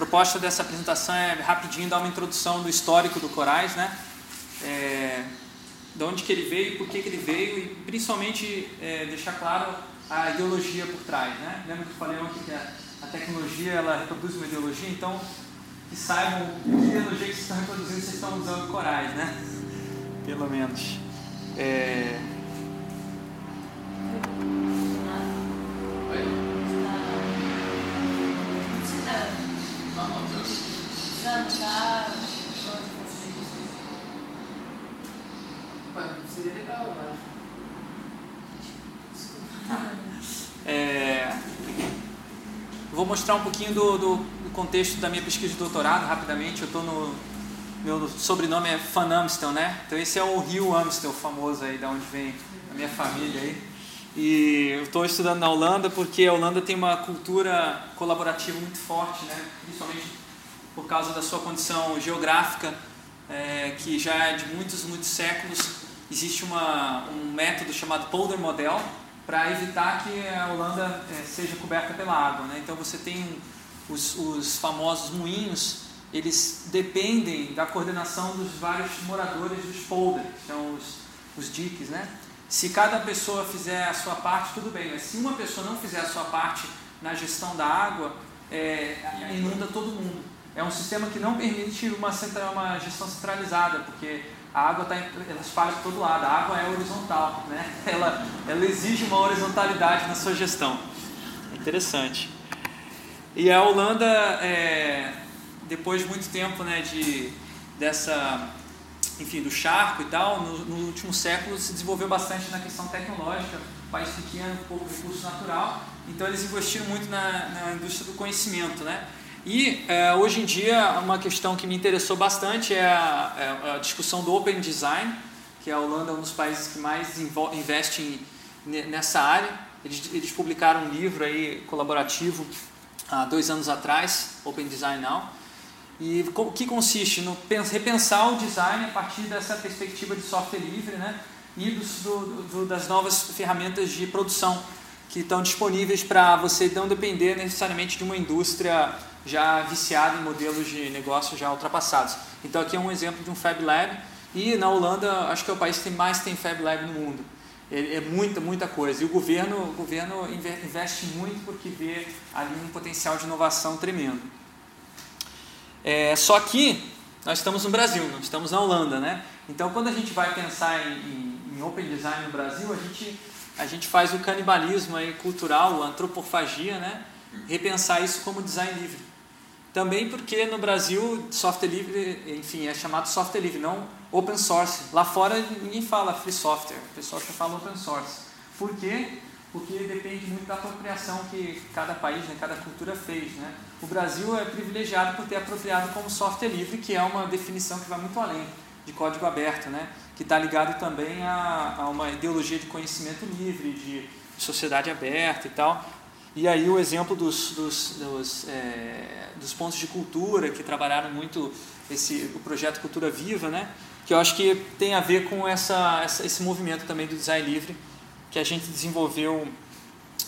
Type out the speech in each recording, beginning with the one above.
proposta dessa apresentação é rapidinho dar uma introdução do histórico do Corais, né? É, de onde que ele veio, por que, que ele veio e principalmente é, deixar claro a ideologia por trás, né? Lembra que eu falei ontem que a, a tecnologia ela reproduz uma ideologia, então que saibam que ideologia que vocês estão reproduzindo, vocês estão usando Corais, né? Pelo menos. É, mostrar um pouquinho do, do, contexto da minha pesquisa de doutorado rapidamente. Eu estou no meu sobrenome é Van Amstel, né? Então esse é o Rio Amstel famoso aí, da onde vem a minha família aí. E eu estou estudando na Holanda porque a Holanda tem uma cultura colaborativa muito forte, né? Principalmente por causa da sua condição geográfica, é, que já é de muitos, muitos séculos. Existe uma, um método chamado Polder Model, para evitar que a Holanda é, seja coberta pela água. Né? Então você tem os, os, famosos moinhos, eles dependem da coordenação dos vários moradores dos polders, são os, os diques. Né? Se cada pessoa fizer a sua parte, tudo bem, mas se uma pessoa não fizer a sua parte na gestão da água, é, inunda todo mundo. É um sistema que não permite uma, uma gestão centralizada, porque a água tá, ela espalha para todo lado, a água é horizontal, né? ela, ela exige uma horizontalidade na sua gestão. Interessante. E a Holanda, é, depois de muito tempo né, de, dessa, enfim, do charco e tal, no, no, último século se desenvolveu bastante na questão tecnológica, país pequeno, pouco recurso natural, então eles investiram muito na, na indústria do conhecimento, né? E é, hoje em dia, uma questão que me interessou bastante é a, é a, discussão do Open Design, que a Holanda é um dos países que mais investe em, nessa área. Eles, eles, publicaram um livro aí colaborativo há dois anos atrás, Open Design Now, e o que consiste no repensar o design a partir dessa perspectiva de software livre né, e do, do, das novas ferramentas de produção que estão disponíveis para você não depender necessariamente de uma indústria já viciado em modelos de negócio já ultrapassados. Então aqui é um exemplo de um Fab Lab e na Holanda acho que é o país que mais tem Fab Lab no mundo. É, é muita, muita coisa. E o governo, o governo investe muito porque vê ali um potencial de inovação tremendo. É, só que nós estamos no Brasil, não estamos na Holanda, né? Então quando a gente vai pensar em, em, em Open Design no Brasil, a gente, a gente faz o canibalismo aí cultural, a antropofagia, né? Repensar isso como design livre. Também porque no Brasil software livre, enfim, é chamado software livre, não open source. Lá fora ninguém fala free software, o pessoal só fala open source. Por quê? Porque depende muito da apropriação que cada país, né, cada cultura fez. Né? O Brasil é privilegiado por ter apropriado como software livre, que é uma definição que vai muito além de código aberto, né? que está ligado também a, a uma ideologia de conhecimento livre, de sociedade aberta e tal. E aí o exemplo dos, dos, dos, é, dos, pontos de cultura, que trabalharam muito esse, o projeto Cultura Viva, né? que eu acho que tem a ver com essa, essa esse movimento também do design livre, que a gente desenvolveu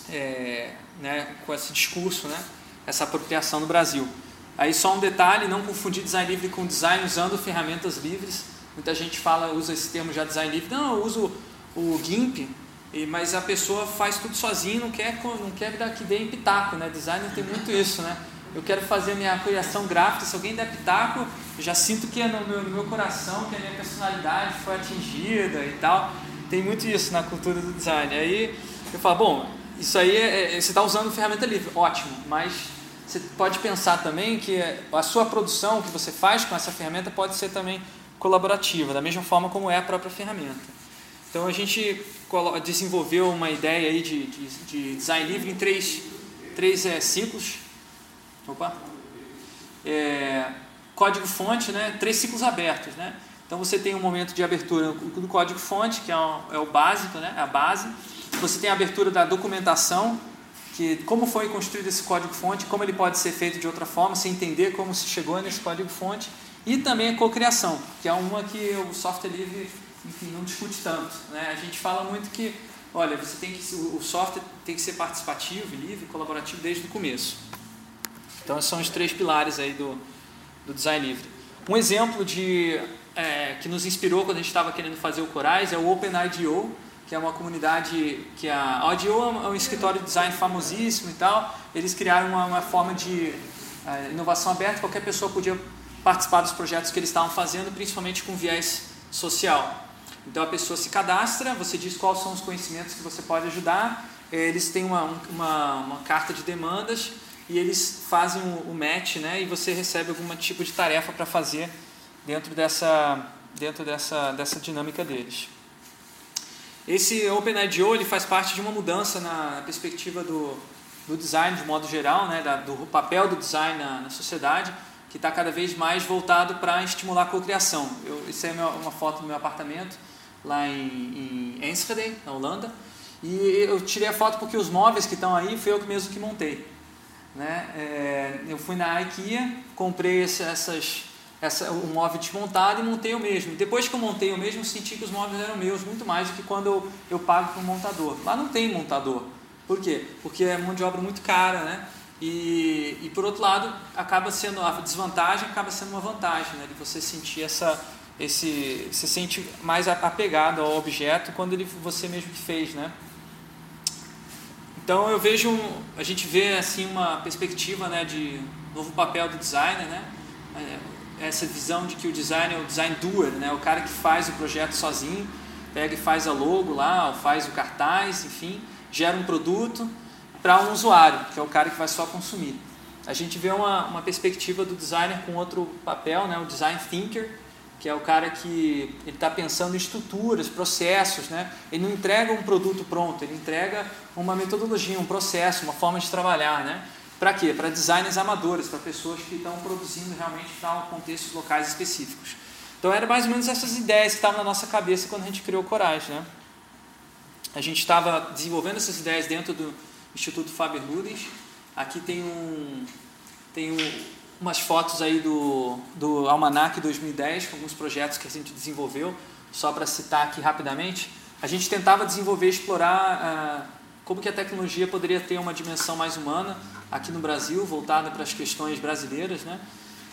é, né, com esse discurso, né, essa apropriação no Brasil. Aí só um detalhe, não confundir design livre com design usando ferramentas livres. Muita gente fala, usa esse termo já design livre. Não, eu uso o GIMP, e, mas a pessoa faz tudo sozinho, não quer, não quer dar que dê em pitaco, né? Design tem muito isso, né? Eu quero fazer a minha criação gráfica, se alguém der pitaco, eu já sinto que é no meu, no meu coração, que a minha personalidade foi atingida e tal. Tem muito isso na cultura do design. Aí eu falo, bom, isso aí é, é, você está usando ferramenta livre, ótimo, mas você pode pensar também que a sua produção que você faz com essa ferramenta pode ser também colaborativa, da mesma forma como é a própria ferramenta. Então a gente desenvolveu uma ideia aí de, de, de design livre em três, três é, ciclos. Opa! É, código fonte, né? três ciclos abertos. Né? Então você tem um momento de abertura do código fonte, que é, o, é o básico, né? a base. Você tem a abertura da documentação, que como foi construído esse código fonte, como ele pode ser feito de outra forma, sem entender como se chegou nesse código fonte. E também a cocriação, que é uma que o software livre enfim, não discute tanto. Né? A gente fala muito que, olha, você tem que o software tem que ser participativo, livre, colaborativo desde o começo. Então, esses são os três pilares aí do, do design livre. Um exemplo de é, que nos inspirou quando a gente estava querendo fazer o Corais é o OpenIDO, que é uma comunidade que a, a IDO é um escritório de design famosíssimo e tal. Eles criaram uma, uma forma de é, inovação aberta, qualquer pessoa podia participar dos projetos que eles estavam fazendo, principalmente com viés social. Então a pessoa se cadastra, você diz quais são os conhecimentos que você pode ajudar, eles têm uma, uma, uma carta de demandas e eles fazem o, match, né? E você recebe algum tipo de tarefa para fazer dentro dessa dentro dessa dessa dinâmica deles. Esse OpenIDO ele faz parte de uma mudança na perspectiva do, do design de modo geral, né? Da, do papel do design na, na sociedade que está cada vez mais voltado para estimular a cocriação. Eu, isso é uma foto do meu apartamento lá em, em Enschede, na Holanda. E eu tirei a foto porque os móveis que estão aí foi eu mesmo que montei. Né? É, eu fui na IKEA, comprei esse, essas, essa, o móvel desmontado e montei eu mesmo. Depois que eu montei eu mesmo, senti que os móveis eram meus muito mais do que quando eu, eu pago para um montador. Lá não tem montador. Por quê? Porque é mão de obra muito cara, né? E, e por outro lado, acaba sendo a desvantagem acaba sendo uma vantagem, né? De você sentir essa esse se sente mais apegado ao objeto quando ele você mesmo que fez, né? Então eu vejo a gente vê assim uma perspectiva, né, de novo papel do designer, né? É, essa visão de que o designer é o design doer, né? O cara que faz o projeto sozinho, pega e faz a logo lá, ou faz o cartaz, enfim, gera um produto para um usuário, que é o cara que vai só consumir. A gente vê uma, uma perspectiva do designer com outro papel, né, o design thinker, que é o cara que ele está pensando em estruturas, processos, né? Ele não entrega um produto pronto, ele entrega uma metodologia, um processo, uma forma de trabalhar, né? Para quê? Para designers amadores, para pessoas que estão produzindo realmente para contextos locais específicos. Então, eram mais ou menos essas ideias que estavam na nossa cabeça quando a gente criou o Coragem, né? A gente estava desenvolvendo essas ideias dentro do, Instituto Faber Ludens. Aqui tem um tem um, umas fotos aí do, do Almanac 2010 com alguns projetos que a gente desenvolveu, só para citar aqui rapidamente. A gente tentava desenvolver, explorar ah, como que a tecnologia poderia ter uma dimensão mais humana aqui no Brasil, voltada para as questões brasileiras, né?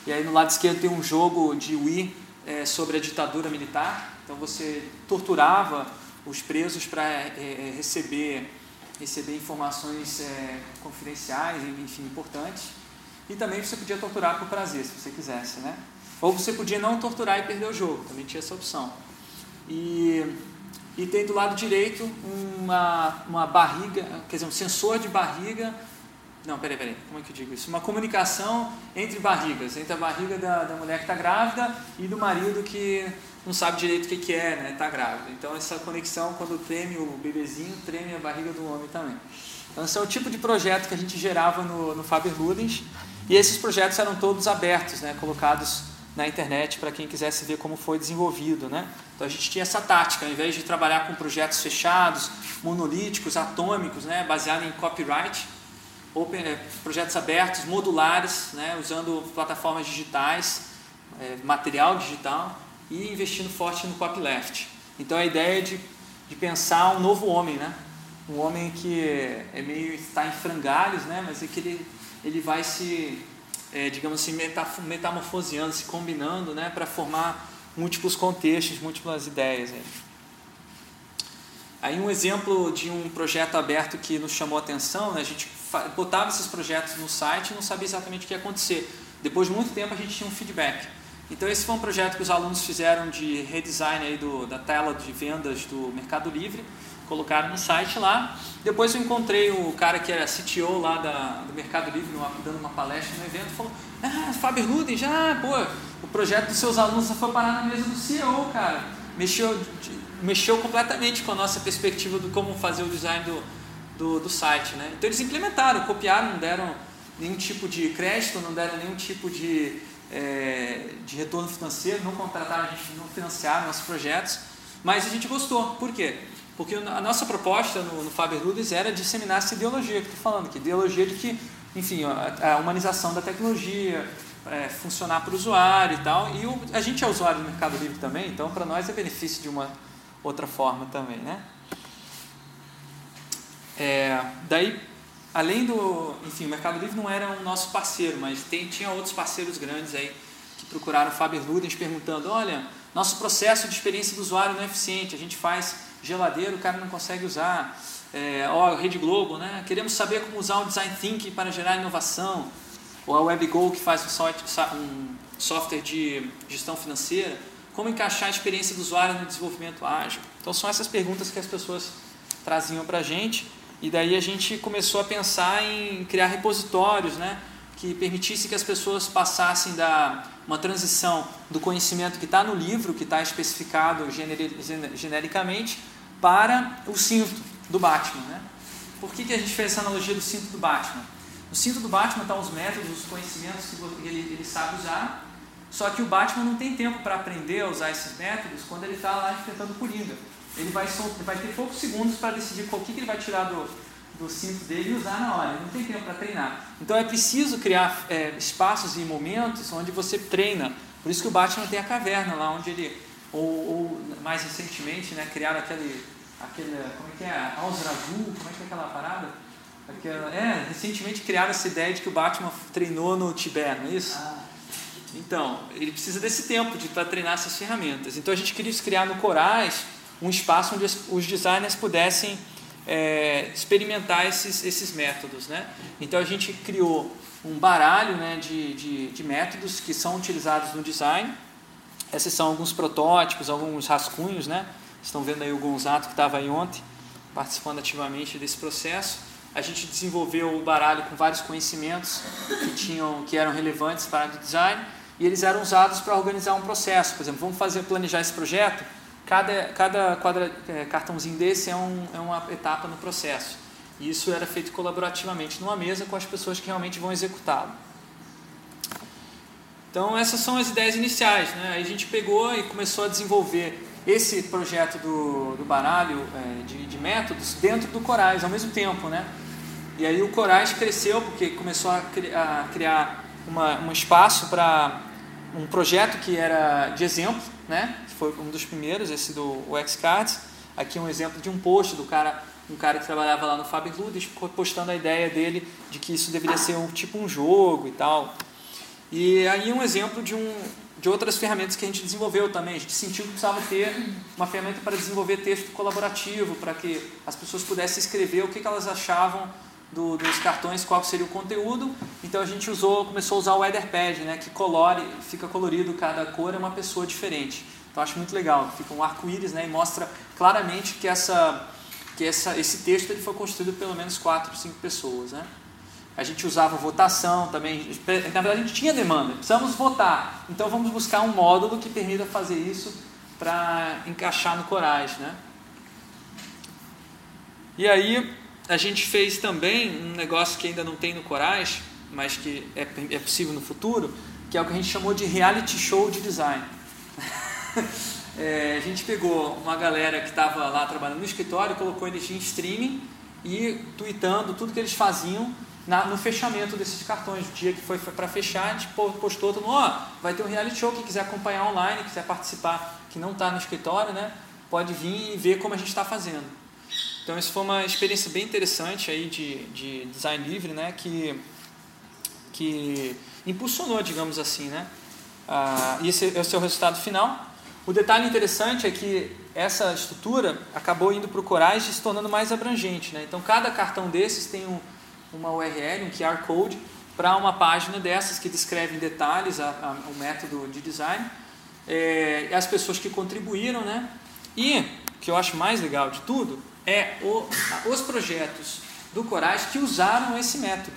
E aí no lado esquerdo tem um jogo de Wii é, sobre a ditadura militar. Então você torturava os presos para é, é, receber receber informações é, confidenciais, enfim, importantes. E também você podia torturar por prazer, se você quisesse, né? Ou você podia não torturar e perder o jogo, também tinha essa opção. E, e tem do lado direito uma, uma barriga, quer dizer, um sensor de barriga. Não, peraí, peraí, como é que eu digo isso? Uma comunicação entre barrigas, entre a barriga da, da mulher que está grávida e do marido que não sabe direito o que, que é, né? Está grávida. Então essa conexão, quando treme o bebezinho, treme a barriga do homem também. Então esse é o tipo de projeto que a gente gerava no, no Faber Ludens. E esses projetos eram todos abertos, né? Colocados na internet para quem quisesse ver como foi desenvolvido, né? Então a gente tinha essa tática, ao invés de trabalhar com projetos fechados, monolíticos, atômicos, né? Baseado em copyright, open, é, projetos abertos, modulares, né? Usando plataformas digitais, é, material digital e investindo forte no copyleft. Então a ideia é de, de pensar um novo homem, né? Um homem que é meio está em frangalhos, né? Mas é que ele ele vai se, é, digamos assim, metamorfoseando, se combinando, né? Para formar múltiplos contextos, múltiplas ideias. Aí. aí um exemplo de um projeto aberto que nos chamou a atenção, né? a gente botava esses projetos no site e não sabia exatamente o que ia acontecer. Depois de muito tempo a gente tinha um feedback. Então esse foi um projeto que os alunos fizeram de redesign aí do, da tela de vendas do Mercado Livre, colocaram no site lá. Depois eu encontrei o cara que era CTO lá da, do Mercado Livre, numa, dando uma palestra no evento, falou, ah, Faber Luden, já, pô, o projeto dos seus alunos foi parar na mesa do CEO, cara. Mexeu, mexeu completamente com a nossa perspectiva do como fazer o design do, do, do site, né? Então eles implementaram, copiaram, não deram nenhum tipo de crédito, não deram nenhum tipo de é, de retorno financeiro, não contrataram a gente, não financiaram nossos projetos, mas a gente gostou. Por quê? Porque a nossa proposta no, no Faber Ludens era disseminar essa ideologia que estou falando, que ideologia de que, enfim, a, a humanização da tecnologia, é, funcionar para o usuário e tal. E o, a gente é usuário do Mercado Livre também, então para nós é benefício de uma outra forma também, né? É, daí além do, enfim, o Mercado Livre não era o nosso parceiro, mas tem, tinha outros parceiros grandes aí que procuraram o Faber Ludens perguntando, olha, nosso processo de experiência do usuário não é eficiente, a gente faz geladeira, o cara não consegue usar, é, ó, Rede Globo, né? Queremos saber como usar o Design Thinking para gerar inovação, ou a WebGo que faz um software de gestão financeira, como encaixar a experiência do usuário no desenvolvimento ágil. Então são essas perguntas que as pessoas traziam para a gente e daí a gente começou a pensar em criar repositórios, né? Que permitisse que as pessoas passassem da uma transição do conhecimento que está no livro, que está especificado genericamente, para o cinto do Batman. Né? Por que, que a gente fez essa analogia do cinto do Batman? No cinto do Batman estão os métodos, os conhecimentos que ele, ele sabe usar, só que o Batman não tem tempo para aprender a usar esses métodos quando ele está lá enfrentando o Coringa. Ele vai, vai ter poucos segundos para decidir qual que, que ele vai tirar do, do cinto dele e usar na hora. Ele não tem tempo para treinar. Então é preciso criar é, espaços e momentos onde você treina. Por isso que o Batman tem a caverna lá, onde ele, ou, ou mais recentemente, né, criaram aquele, aquele, como é que é, Alzragu, como é que é aquela parada? Aquela, é, recentemente criaram essa ideia de que o Batman treinou no Tibete, não é isso? Ah. Então, ele precisa desse tempo de para treinar essas ferramentas. Então a gente queria criar no Corais um espaço onde os designers pudessem é, experimentar esses, esses métodos. Né? Então a gente criou um baralho né, de, de, de, métodos que são utilizados no design. Esses são alguns protótipos, alguns rascunhos. Né? Estão vendo aí o Gonzato que estava aí ontem, participando ativamente desse processo. A gente desenvolveu o baralho com vários conhecimentos que, tinham, que eram relevantes para o design e eles eram usados para organizar um processo. Por exemplo, vamos fazer planejar esse projeto Cada, cada quadra, é, cartãozinho desse é, um, é uma etapa no processo. E isso era feito colaborativamente numa mesa com as pessoas que realmente vão executá-lo. Então essas são as ideias iniciais. Né? Aí a gente pegou e começou a desenvolver esse projeto do, do baralho é, de, de, métodos dentro do Corais ao mesmo tempo. Né? E aí o Corais cresceu porque começou a, cri, a criar uma, um espaço para um projeto que era de exemplo, né? Foi um dos primeiros, esse do Xcards. Aqui um exemplo de um post do cara, um cara que trabalhava lá no Faber Ludes, postando a ideia dele de que isso deveria ser um tipo um jogo e tal. E aí um exemplo de um de outras ferramentas que a gente desenvolveu também. A gente sentiu que precisava ter uma ferramenta para desenvolver texto colaborativo, para que as pessoas pudessem escrever o que, que elas achavam do, dos cartões, qual seria o conteúdo. Então a gente usou, começou a usar o Etherpad, né, que colore, fica colorido, cada cor é uma pessoa diferente. Então acho muito legal, fica um arco-íris né, e mostra claramente que, essa, que essa, esse texto ele foi construído pelo menos quatro, cinco pessoas. Né? A gente usava votação também, na verdade a gente tinha demanda, precisamos votar, então vamos buscar um módulo que permita fazer isso para encaixar no Corais. Né? E aí a gente fez também um negócio que ainda não tem no Corais, mas que é, é possível no futuro, que é o que a gente chamou de reality show de design. é, a gente pegou uma galera que estava lá trabalhando no escritório, colocou eles em streaming e tweetando tudo que eles faziam na, no fechamento desses cartões. O dia que foi, para fechar, a gente postou mundo, ó, oh, vai ter um reality show, quem quiser acompanhar online, quiser participar, que não está no escritório, né, pode vir e ver como a gente está fazendo. Então isso foi uma experiência bem interessante aí de, de design livre, né, que, que impulsionou, digamos assim, né, ah, e esse, esse é o resultado final. O detalhe interessante é que essa estrutura acabou indo para o Corais e se tornando mais abrangente. Né? Então, cada cartão desses tem um, uma URL, um QR Code, para uma página dessas que descreve em detalhes a, a, o método de design, é, as pessoas que contribuíram. Né? E, o que eu acho mais legal de tudo, é o, os projetos do Corais que usaram esse método.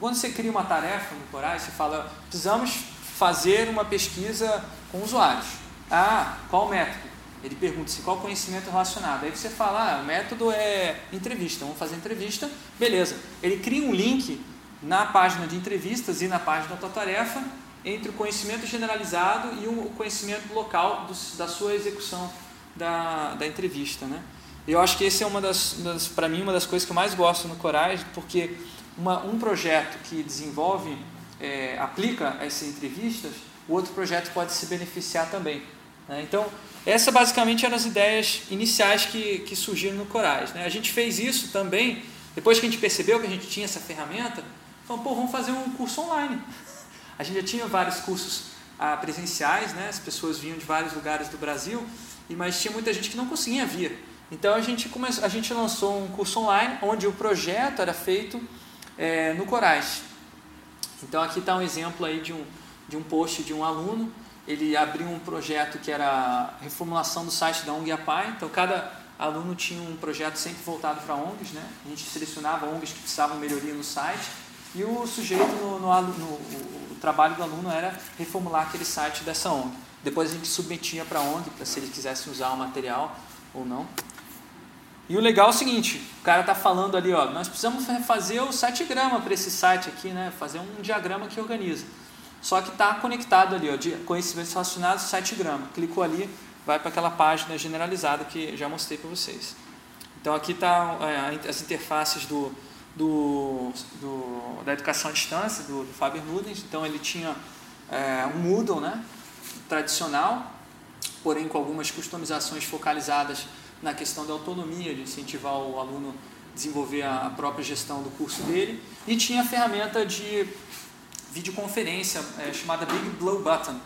Quando você cria uma tarefa no Corais, você fala, precisamos fazer uma pesquisa com usuários. Ah, qual método? Ele pergunta se qual conhecimento relacionado. Aí você fala, ah, o método é entrevista, vamos fazer entrevista, beleza. Ele cria um link na página de entrevistas e na página da tua tarefa entre o conhecimento generalizado e o conhecimento local do, da sua execução da, da entrevista, né? Eu acho que esse é uma das, das para mim, uma das coisas que eu mais gosto no Coragem, porque uma, um projeto que desenvolve, é, aplica essas entrevistas, o outro projeto pode se beneficiar também. Né? Então, essas basicamente eram as ideias iniciais que, que surgiram no Corais. Né? A gente fez isso também Depois que a gente percebeu que a gente tinha essa ferramenta, falamos, pô, vamos fazer um curso online. A gente já tinha vários cursos ah, presenciais, né? as pessoas vinham de vários lugares do Brasil, mas tinha muita gente que não conseguia vir. Então a gente, começou, a gente lançou um curso online onde o projeto era feito é, no Corais. Então aqui está um exemplo aí de um, de um post de um aluno. Ele abriu um projeto que era reformulação do site da ONG APAI. Então cada aluno tinha um projeto sempre voltado para ONGs. Né? A gente selecionava ONGs que precisavam melhoria no site. E o sujeito, no, no, no o, trabalho do aluno era reformular aquele site dessa ONG. Depois a gente submetia para a ONG, para se ele quisesse usar o material ou não. E o legal é o seguinte, o cara está falando ali, ó, nós precisamos fazer o sitegrama para esse site aqui, né? Fazer um diagrama que organiza. Só que está conectado ali, ó, de conhecimentos relacionados, sitegrama. Clicou ali, vai para aquela página generalizada que já mostrei para vocês. Então aqui está é, as interfaces do, do, do, da educação à distância, do, do Faber Nudens. Então ele tinha é, um Moodle né, tradicional, porém com algumas customizações focalizadas na questão da autonomia, de incentivar o aluno a desenvolver a própria gestão do curso dele. E tinha a ferramenta de videoconferência é, chamada Big Blue Button.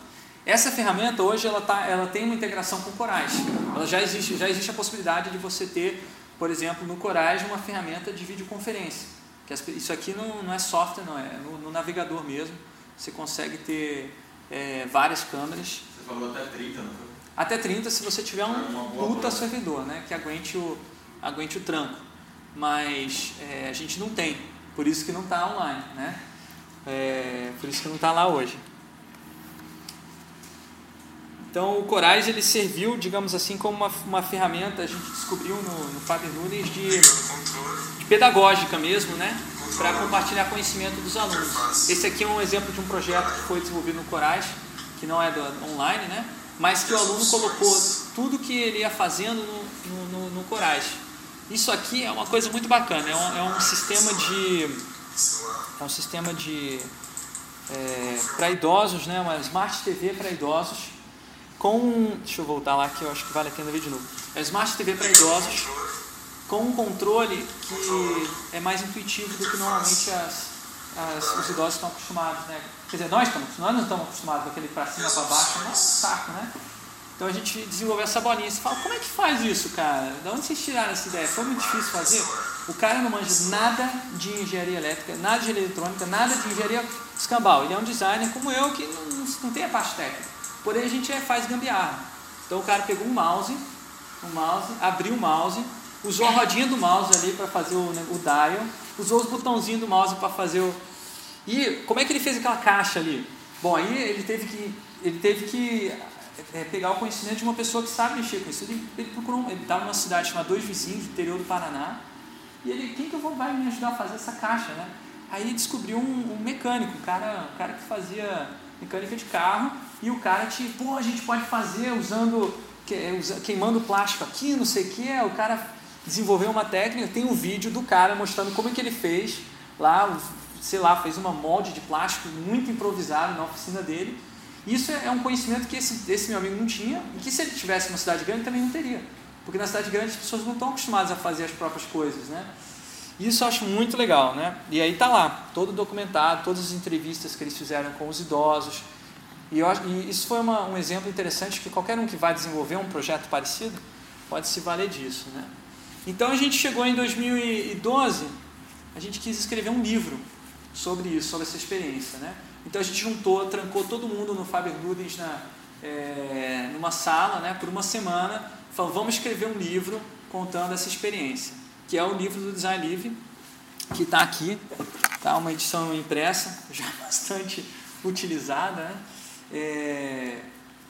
Essa ferramenta hoje ela, tá, ela tem uma integração com o Corais. Ela já existe, já existe a possibilidade de você ter, por exemplo, no Corais uma ferramenta de videoconferência. Que as, isso aqui não, não é software, não é, no, no navegador mesmo. Você consegue ter é, várias câmeras. Você falou até 30, não foi? Até 30 se você tiver um puta servidor, né? Que aguente o, aguente o tranco. Mas é, a gente não tem, por isso que não está online, né? É, por isso que não está lá hoje. Então o Corais ele serviu, digamos assim, como uma, uma ferramenta, a gente descobriu no, no Faber Nunes, de, de pedagógica mesmo, né? Para compartilhar conhecimento dos alunos. Esse aqui é um exemplo de um projeto que foi desenvolvido no Corais, que não é do, online, né? mas que o aluno colocou tudo que ele ia fazendo no, no, no Corais. Isso aqui é uma coisa muito bacana, é um, é um sistema de. É um sistema de. É, para idosos, né, uma Smart TV para idosos, com. Deixa eu voltar lá que eu acho que vale a pena ver de novo. É Smart TV para idosos, com um controle que é mais intuitivo do que normalmente as, as, os idosos estão acostumados, né? Quer dizer, nós, estamos, nós não estamos acostumados com aquele para cima, para baixo, é um saco, né? Então a gente desenvolveu essa bolinha. Você fala, como é que faz isso, cara? De onde vocês tiraram essa ideia? Foi muito difícil fazer? O cara não manja nada de engenharia elétrica, nada de eletrônica, nada de engenharia escambau. Ele é um designer como eu que não, não, não tem a parte técnica. Porém a gente é, faz gambiarra. Então o cara pegou um mouse, um mouse, abriu o mouse, usou a rodinha do mouse ali para fazer o, né, o dial, usou os botãozinhos do mouse para fazer o, e como é que ele fez aquela caixa ali? Bom, aí ele teve que, ele teve que é, pegar o conhecimento de uma pessoa que sabe mexer com isso. Ele, ele procurou, ele estava numa cidade chamada Dois Vizinhos, do interior do Paraná, e ele, quem que eu vou, vai me ajudar a fazer essa caixa, né? Aí descobriu um, um mecânico, um cara, um cara que fazia mecânica de carro, e o cara te, pô, a gente pode fazer usando, queimando plástico aqui, não sei o que, o cara desenvolveu uma técnica, tem um vídeo do cara mostrando como é que ele fez lá, sei lá, fez uma molde de plástico muito improvisado na oficina dele. Isso é um conhecimento que esse, esse meu amigo não tinha e que se ele tivesse uma cidade grande também não teria. Porque na cidade grande as pessoas não estão acostumadas a fazer as próprias coisas, né? Isso eu acho muito legal, né? E aí tá lá, todo documentado, todas as entrevistas que eles fizeram com os idosos. E, eu, e isso foi uma, um exemplo interessante que qualquer um que vai desenvolver um projeto parecido pode se valer disso, né? Então a gente chegou em 2012, a gente quis escrever um livro sobre isso, sobre essa experiência. Né? Então a gente juntou, trancou todo mundo no Faber Nudens na, é, numa sala né, por uma semana, falou, vamos escrever um livro contando essa experiência, que é o livro do Design Livre, que está aqui, tá uma edição impressa, já bastante utilizada, né? É,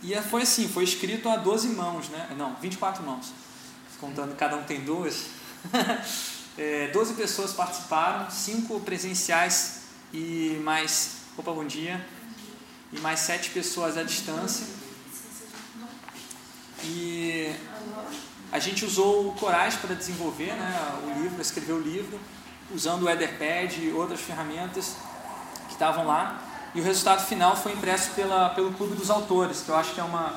e foi assim, foi escrito a 12 mãos, né? não, 24 mãos, contando cada um tem duas. É, 12 pessoas participaram, 5 presenciais e mais. Opa, bom dia. E mais 7 pessoas à distância. E a gente usou o Corais para desenvolver né, o livro, escrever o livro, usando o Etherpad e outras ferramentas que estavam lá. E o resultado final foi impresso pela, pelo Clube dos Autores, que eu acho que é uma,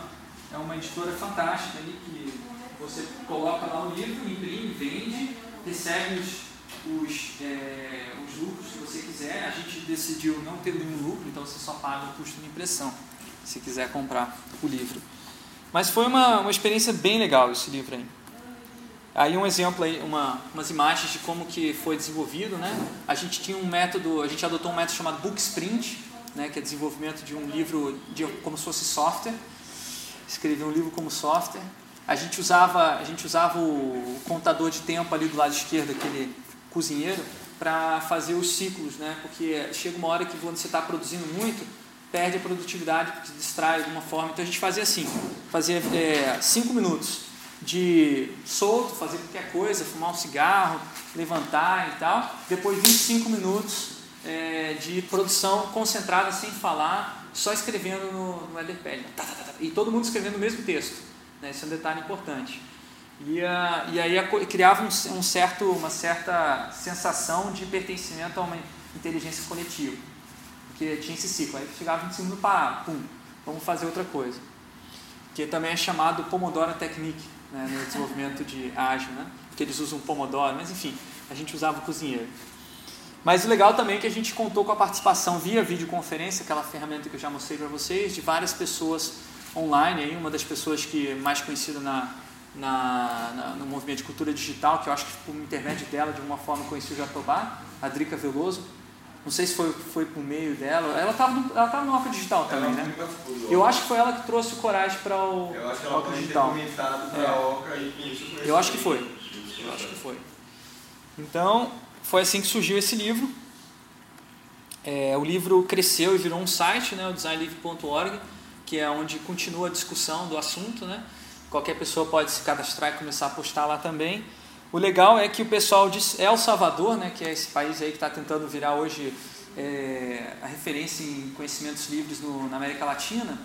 é uma editora fantástica ali, que você coloca lá o livro, imprime, vende recebe os, os, é, os lucros que você quiser. A gente decidiu não ter nenhum lucro, então você só paga o custo de impressão, se quiser comprar o livro. Mas foi uma, uma experiência bem legal esse livro aí. Aí um exemplo aí, uma, umas imagens de como que foi desenvolvido, né? A gente tinha um método, a gente adotou um método chamado Book Sprint, né? Que é desenvolvimento de um livro de como se fosse software. Escrever um livro como software. A gente usava, a gente usava o contador de tempo ali do lado esquerdo, aquele cozinheiro, para fazer os ciclos, né? Porque chega uma hora que quando você está produzindo muito, perde a produtividade, porque distrai de alguma forma. Então a gente fazia assim, fazia é, cinco minutos de solto, fazer qualquer coisa, fumar um cigarro, levantar e tal. Depois 25 minutos é, de produção concentrada, sem falar, só escrevendo no, no Etherpad. Tá, tá, tá, e todo mundo escrevendo o mesmo texto. Né? Esse é um detalhe importante. E, uh, e aí criava um, um, certo, uma certa sensação de pertencimento a uma inteligência coletiva. Porque tinha esse ciclo. Aí chegava 25 minutos, pá, pum, vamos fazer outra coisa. Que também é chamado Pomodoro Technique né, no desenvolvimento de ágil, né? Porque eles usam Pomodoro, mas enfim, a gente usava o cozinheiro. Mas o legal também é que a gente contou com a participação via videoconferência, aquela ferramenta que eu já mostrei para vocês, de várias pessoas online. Aí, uma das pessoas que é mais conhecida na, na, na, no movimento de cultura digital, que eu acho que por intermédio dela, de alguma forma, conheci o Jatobá, a Drica Veloso. Não sei se foi, foi por meio dela. Ela estava no, ela tava no Alfa Digital também, né? Eu acho que foi ela que trouxe o Coragem para o Eu acho que ela pode Digital. ter comentado para é. a Oca e isso Eu acho que foi. Eu acho que foi. Então, foi assim que surgiu esse livro. É, o livro cresceu e virou um site, né, o designlivre.org, que é onde continua a discussão do assunto. Né? Qualquer pessoa pode se cadastrar e começar a postar lá também. O legal é que o pessoal de El Salvador, né, que é esse país aí que está tentando virar hoje é, a referência em conhecimentos livres no, na América Latina,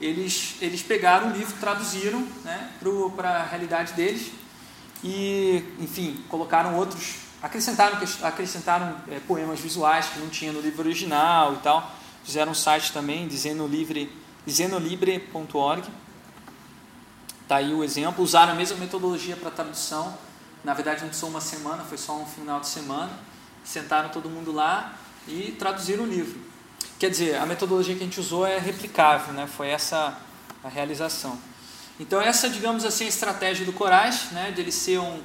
eles, eles pegaram o livro, traduziram né, para a realidade deles e, enfim, colocaram outros, acrescentaram, acrescentaram é, poemas visuais que não tinha no livro original e tal, fizeram um site também, Dizenolibre, dizenolibre.org, está aí o exemplo, usaram a mesma metodologia para tradução, na verdade, não sou uma semana, foi só um final de semana. Sentaram todo mundo lá e traduziram o livro. Quer dizer, a metodologia que a gente usou é replicável, né? foi essa a realização. Então, essa, digamos assim, a estratégia do Corais, né? de ele ser um,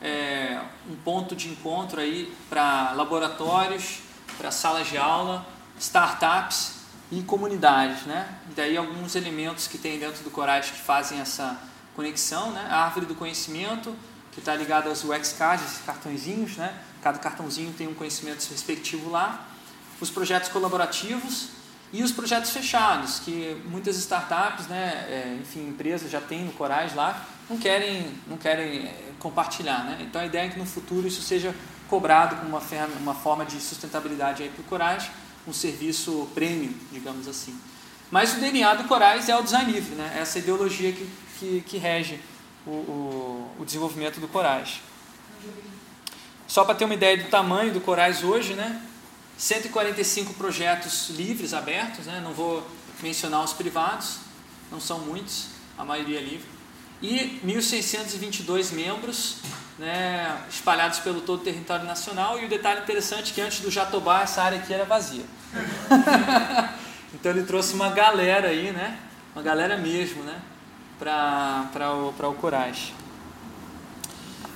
é, um ponto de encontro aí para laboratórios, para salas de aula, startups e comunidades. Né? E daí alguns elementos que tem dentro do Corais que fazem essa conexão, né? a árvore do conhecimento, que está ligado aos UX cards, esses cartõezinhos, né? Cada cartãozinho tem um conhecimento respectivo lá. Os projetos colaborativos e os projetos fechados, que muitas startups, né, é, enfim, empresas já têm no Corais lá, não querem, não querem é, compartilhar. Né? Então a ideia é que no futuro isso seja cobrado como uma, uma forma de sustentabilidade para o Corais, um serviço premium, digamos assim. Mas o DNA do Corais é o design livre, né? essa ideologia que, que, que rege o, o, desenvolvimento do Corais. Só para ter uma ideia do tamanho do Corais hoje, né? 145 projetos livres, abertos, né? não vou mencionar os privados, não são muitos, a maioria é livre. E 1.622 membros né, espalhados pelo todo o território nacional. E o detalhe interessante é que antes do Jatobá essa área aqui era vazia. então ele trouxe uma galera aí, né? Uma galera mesmo, né? Para o, o Corais.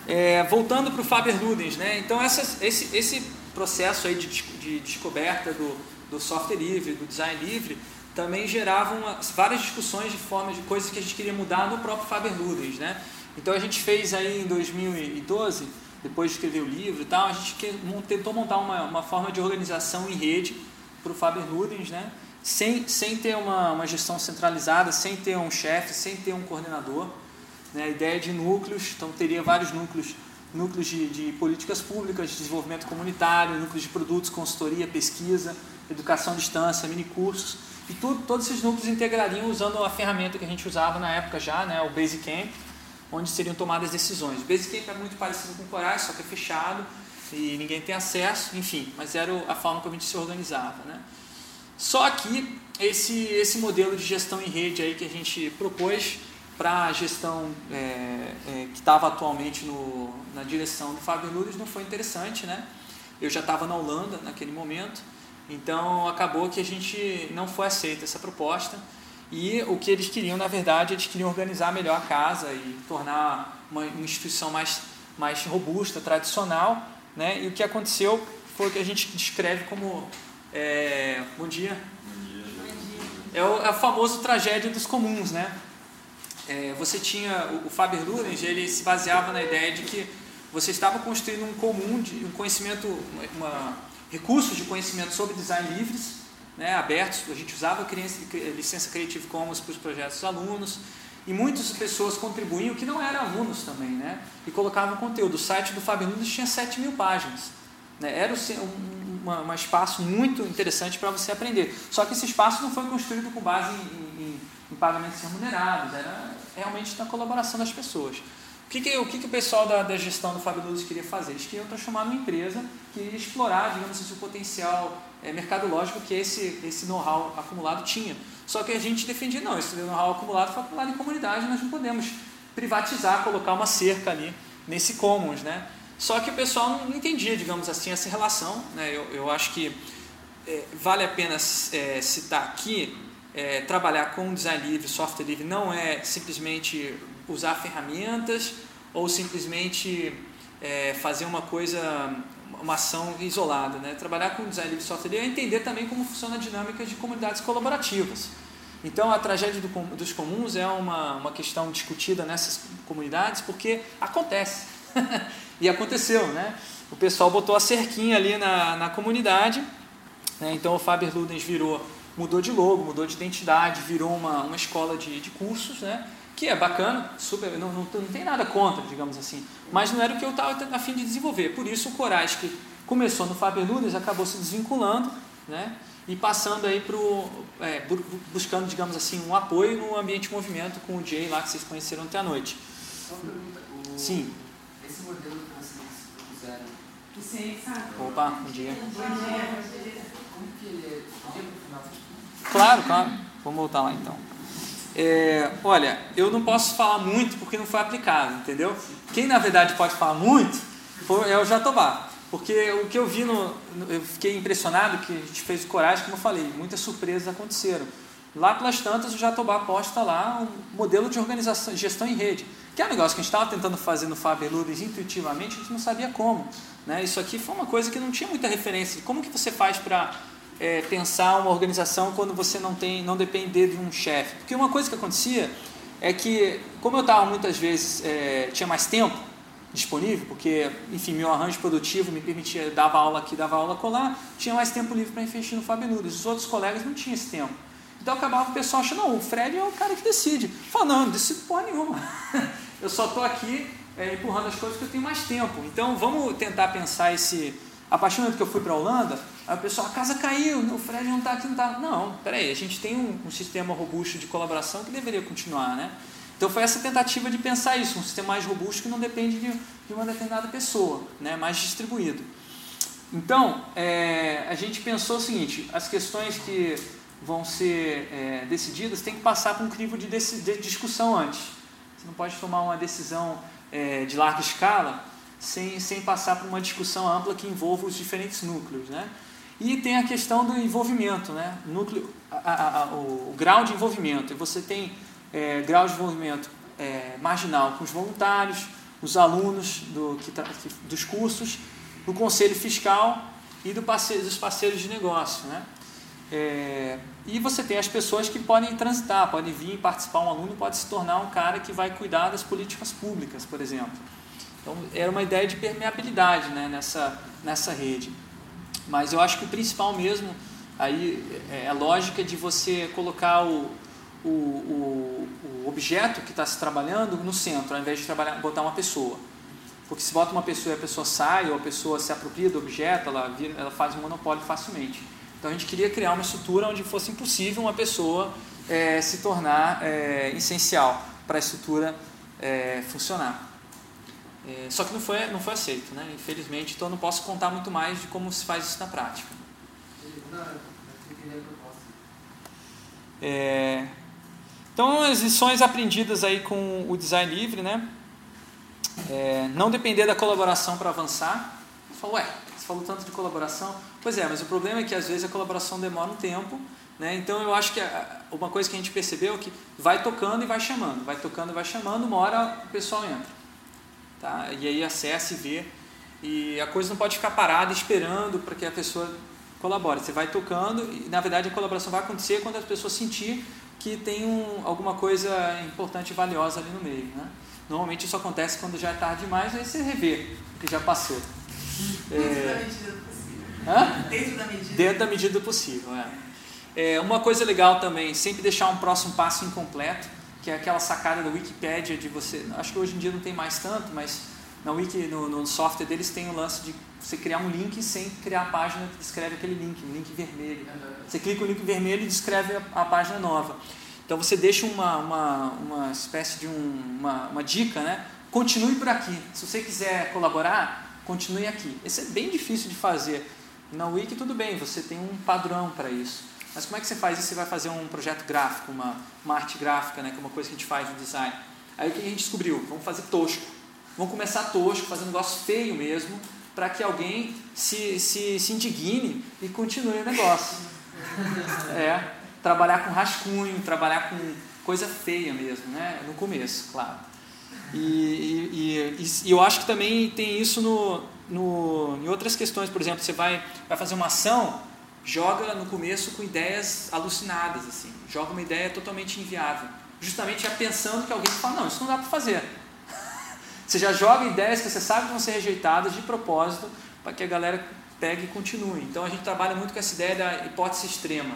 É, voltando para o Faber Ludens, né? então esse, esse processo aí de, de descoberta do, do software livre, do design livre, também gerava uma, várias discussões de formas de coisas que a gente queria mudar no próprio Faber Ludens. Né? Então a gente fez aí em 2012, depois de escrever o livro e tal, a gente tentou montar uma, uma forma de organização em rede para o Faber Ludens, né? Sem, sem ter uma, uma gestão centralizada, sem ter um chefe, sem ter um coordenador. Né? A ideia de núcleos, então teria vários núcleos, núcleos de, de políticas públicas, de desenvolvimento comunitário, núcleos de produtos, consultoria, pesquisa, educação à distância, minicursos, e tudo, todos esses núcleos integrariam usando a ferramenta que a gente usava na época já, né? o Basecamp, onde seriam tomadas decisões. O Basecamp é muito parecido com o Corais, só que é fechado e ninguém tem acesso, enfim, mas era a forma como a gente se organizava. Né? Só que esse, esse modelo de gestão em rede aí que a gente propôs para a gestão é, é, que estava atualmente no, na direção do Fábio Nunes não foi interessante, né? Eu já estava na Holanda naquele momento, então acabou que a gente não foi aceita essa proposta e o que eles queriam, na verdade, eles queriam organizar melhor a casa e tornar uma, uma instituição mais, mais robusta, tradicional, né? E o que aconteceu foi o que a gente descreve como é, bom dia. Bom dia. É o, é o famoso tragédia dos comuns, né? É, você tinha o, o Faber Lunes, ele se baseava na ideia de que você estava construindo um comum de um conhecimento, uma, recursos de conhecimento sobre design livres, né, abertos. A gente usava licença Creative Commons para os projetos dos alunos e muitas pessoas contribuíam que não eram alunos também, né, e colocavam conteúdo. O site do Faber Nunes tinha 7 mil páginas. Né, era um, um, um espaço muito interessante para você aprender. Só que esse espaço não foi construído com base em, em, em pagamentos remunerados, era realmente na colaboração das pessoas. O que, que, o, que, que o pessoal da, da gestão do Fábio Luz queria fazer? Eles queriam transformar numa empresa que iria explorar, digamos assim, o potencial é, mercadológico que esse, esse know-how acumulado tinha. Só que a gente defendia, não, esse know-how acumulado foi acumulado em comunidade, nós não podemos privatizar, colocar uma cerca ali nesse commons, né? Só que o pessoal não entendia, digamos assim, essa relação. Né? Eu, eu acho que é, vale a pena é, citar aqui, é, trabalhar com design livre, software livre, não é simplesmente usar ferramentas ou simplesmente é, fazer uma coisa, uma ação isolada. Né? Trabalhar com design livre software é entender também como funciona a dinâmica de comunidades colaborativas. Então, a tragédia do, dos comuns é uma, uma questão discutida nessas comunidades porque acontece. e aconteceu, né? O pessoal botou a cerquinha ali na, na comunidade, né? então o Faber Ludens virou, mudou de logo, mudou de identidade, virou uma, uma escola de, de cursos, né? que é bacana, super, não, não, não tem nada contra, digamos assim, mas não era o que eu estava a fim de desenvolver. Por isso o Corais, que começou no Faber Nunes, acabou se desvinculando né, e passando aí para é, buscando, digamos assim, um apoio no ambiente de movimento com o Jay lá que vocês conheceram ontem à noite. Sim. Esse modelo que vocês propuseram, Sim, sabe? Opa, bom dia. É? Claro, claro. Vamos voltar lá então. É, olha, eu não posso falar muito porque não foi aplicado, entendeu? Quem na verdade pode falar muito foi, é o Jatobá. Porque o que eu vi, no, eu fiquei impressionado que a gente fez coragem, como eu falei, muitas surpresas aconteceram. Lá pelas tantas, o Jatobá posta lá um modelo de organização, gestão em rede, que é um negócio que a gente estava tentando fazer no Faber Lourdes intuitivamente, a gente não sabia como. Né? Isso aqui foi uma coisa que não tinha muita referência. Como que você faz para é, pensar uma organização quando você não tem, não depender de um chefe. Porque uma coisa que acontecia é que, como eu estava muitas vezes, é, tinha mais tempo disponível, porque, enfim, meu arranjo produtivo me permitia, dava aula aqui, dava aula colar, tinha mais tempo livre para investir no Fabenudes. Os outros colegas não tinham esse tempo. Então acabava o pessoal achando, não, o Fred é o cara que decide. Fala, não, não decido porra nenhuma. eu só estou aqui é, empurrando as coisas porque eu tenho mais tempo. Então vamos tentar pensar esse. A partir do momento que eu fui para a Holanda, Aí o pessoal, a casa caiu, o Fred não está aqui, não está. Não, peraí, a gente tem um, um, sistema robusto de colaboração que deveria continuar, né? Então foi essa tentativa de pensar isso, um sistema mais robusto que não depende de, de uma determinada pessoa, né? mais distribuído. Então, é, a gente pensou o seguinte, as questões que vão ser é, decididas têm que passar por um crivo de, de, discussão antes. Você não pode tomar uma decisão é, de larga escala sem, sem passar por uma discussão ampla que envolva os diferentes núcleos. Né? E tem a questão do envolvimento, né? Núcleo, a, a, o, o, grau de envolvimento. Você tem é, grau de envolvimento é, marginal com os voluntários, os alunos do, que, dos cursos, do conselho fiscal e do parceiro, dos parceiros de negócio. Né? É, e você tem as pessoas que podem transitar, podem vir participar, um aluno pode se tornar um cara que vai cuidar das políticas públicas, por exemplo. Então, era uma ideia de permeabilidade né, nessa, nessa rede. Mas eu acho que o principal mesmo aí é a lógica de você colocar o, o, o, o objeto que está se trabalhando no centro, ao invés de trabalhar, botar uma pessoa. Porque se bota uma pessoa e a pessoa sai, ou a pessoa se apropria do objeto, ela, vira, ela faz um monopólio facilmente. Então a gente queria criar uma estrutura onde fosse impossível uma pessoa é, se tornar é, essencial para a estrutura é, funcionar. É, só que não foi, não foi aceito, né? infelizmente, então não posso contar muito mais de como se faz isso na prática. É, Então, as lições aprendidas aí com o design livre, né? É, não depender da colaboração para avançar. Falou, ué, falou tanto de colaboração. Pois é, mas o problema é que às vezes a colaboração demora um tempo. Né? Então, eu acho que uma coisa que a gente percebeu é que vai tocando e vai chamando, vai tocando e vai chamando, uma hora o pessoal entra. Tá? E aí acessa e vê. E a coisa não pode ficar parada esperando para que a pessoa colabore. Você vai tocando e, na verdade, a colaboração vai acontecer quando as pessoas sentir que tem um, alguma coisa importante e valiosa ali no meio. Né? Normalmente isso acontece quando já é tarde demais, aí você revê o que já passou. Dentro é... da medida do possível. Hã? Dentro da medida. Dentro da medida do possível, é. é. Uma coisa legal também, sempre deixar um próximo passo incompleto, que é aquela sacada da Wikipédia de você. Acho que hoje em dia não tem mais tanto, mas na Wiki, no, no software deles tem o lance de você criar um link sem criar a página que descreve aquele link, um link vermelho. Você clica o link vermelho e descreve a, a página nova. Então você deixa uma, uma, uma espécie de um, uma, uma dica, né? Continue por aqui. Se você quiser colaborar, continue aqui. Esse é bem difícil de fazer. Na Wiki tudo bem, você tem um padrão para isso. Mas como é que você faz isso? Você vai fazer um projeto gráfico, uma, uma arte gráfica, né? que é uma coisa que a gente faz no design. Aí o que a gente descobriu? Vamos fazer tosco. Vamos começar tosco, fazer um negócio feio mesmo, para que alguém se, se, se indigne e continue o negócio. É, trabalhar com rascunho, trabalhar com coisa feia mesmo, né? no começo, claro. E, e, e, e eu acho que também tem isso no, no, em outras questões, por exemplo, você vai, vai fazer uma ação, joga no começo com ideias alucinadas, assim, joga uma ideia totalmente inviável, justamente já pensando que alguém fala, não, isso não dá para fazer. Você já joga ideias que você sabe que vão ser rejeitadas de propósito para que a galera pegue e continue. Então a gente trabalha muito com essa ideia da hipótese extrema.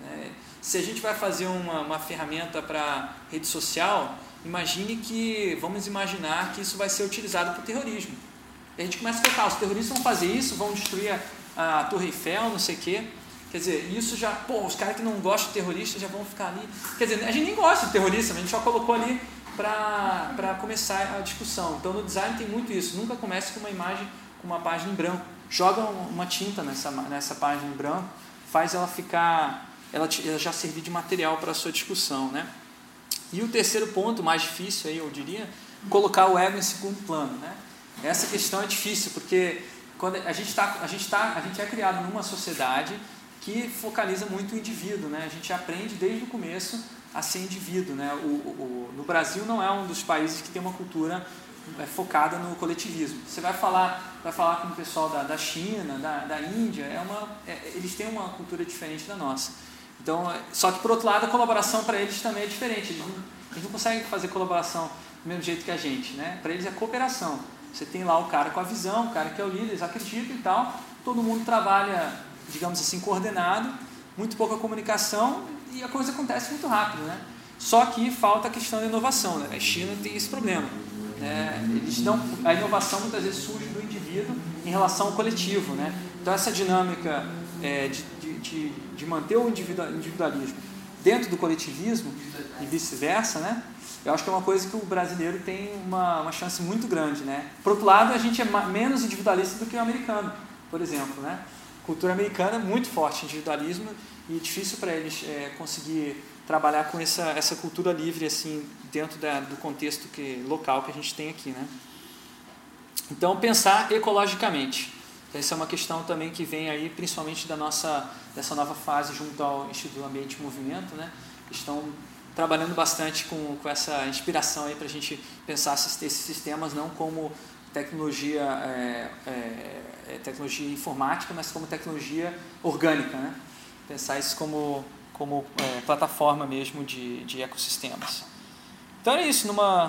Né? Se a gente vai fazer uma, uma ferramenta para rede social, imagine que, vamos imaginar que isso vai ser utilizado para o terrorismo. E a gente começa a colocar, os terroristas vão fazer isso, vão destruir a, a Torre Eiffel, não sei o quê. Quer dizer, isso já, pô, os caras que não gostam de terrorista já vão ficar ali. Quer dizer, a gente nem gosta de terrorista, a gente só colocou ali para começar a discussão. Então no design tem muito isso. Nunca comece com uma imagem, com uma página em branco. Joga uma tinta nessa, nessa página em branco, faz ela ficar, ela, ela já servir de material para a sua discussão. Né? E o terceiro ponto, mais difícil aí, eu diria, colocar o ego em segundo plano. Né? Essa questão é difícil, porque quando a gente, tá, a, gente tá, a gente é criado numa sociedade que focaliza muito o indivíduo. Né? A gente aprende desde o começo a ser indivíduo. Né? O, o, no Brasil não é um dos países que tem uma cultura é, focada no coletivismo. Você vai falar, vai falar com o pessoal da, da China, da, da Índia, é uma, é, eles têm uma cultura diferente da nossa. Então, só que por outro lado a colaboração para eles também é diferente. Eles não, eles não conseguem fazer colaboração do mesmo jeito que a gente. Né? Para eles é cooperação. Você tem lá o cara com a visão, o cara que é o líder, eles acreditam e tal. Todo mundo trabalha, digamos assim, coordenado, muito pouca comunicação e a coisa acontece muito rápido, né? Só que falta a questão da inovação, né? A China tem esse problema. Né? Eles não, a inovação muitas vezes surge do indivíduo em relação ao coletivo, né? Então essa dinâmica é, de, de, de, manter o individualismo dentro do coletivismo e vice-versa, né? Eu acho que é uma coisa que o brasileiro tem uma, uma chance muito grande, né? Por outro lado, a gente é menos individualista do que o americano, por exemplo, né? cultura americana é muito forte individualismo e difícil para eles é, conseguir trabalhar com essa, essa cultura livre assim dentro da, do contexto que local que a gente tem aqui, né? Então pensar ecologicamente. Essa é uma questão também que vem aí principalmente da nossa dessa nova fase junto ao Instituto Ambiente e Movimento, né? Estão trabalhando bastante com, com essa inspiração aí para a gente pensar esses sistemas não como tecnologia é, é, é, tecnologia informática, mas como tecnologia orgânica, né? Pensar isso como, como é, plataforma mesmo de, de ecossistemas. Então é isso, numa,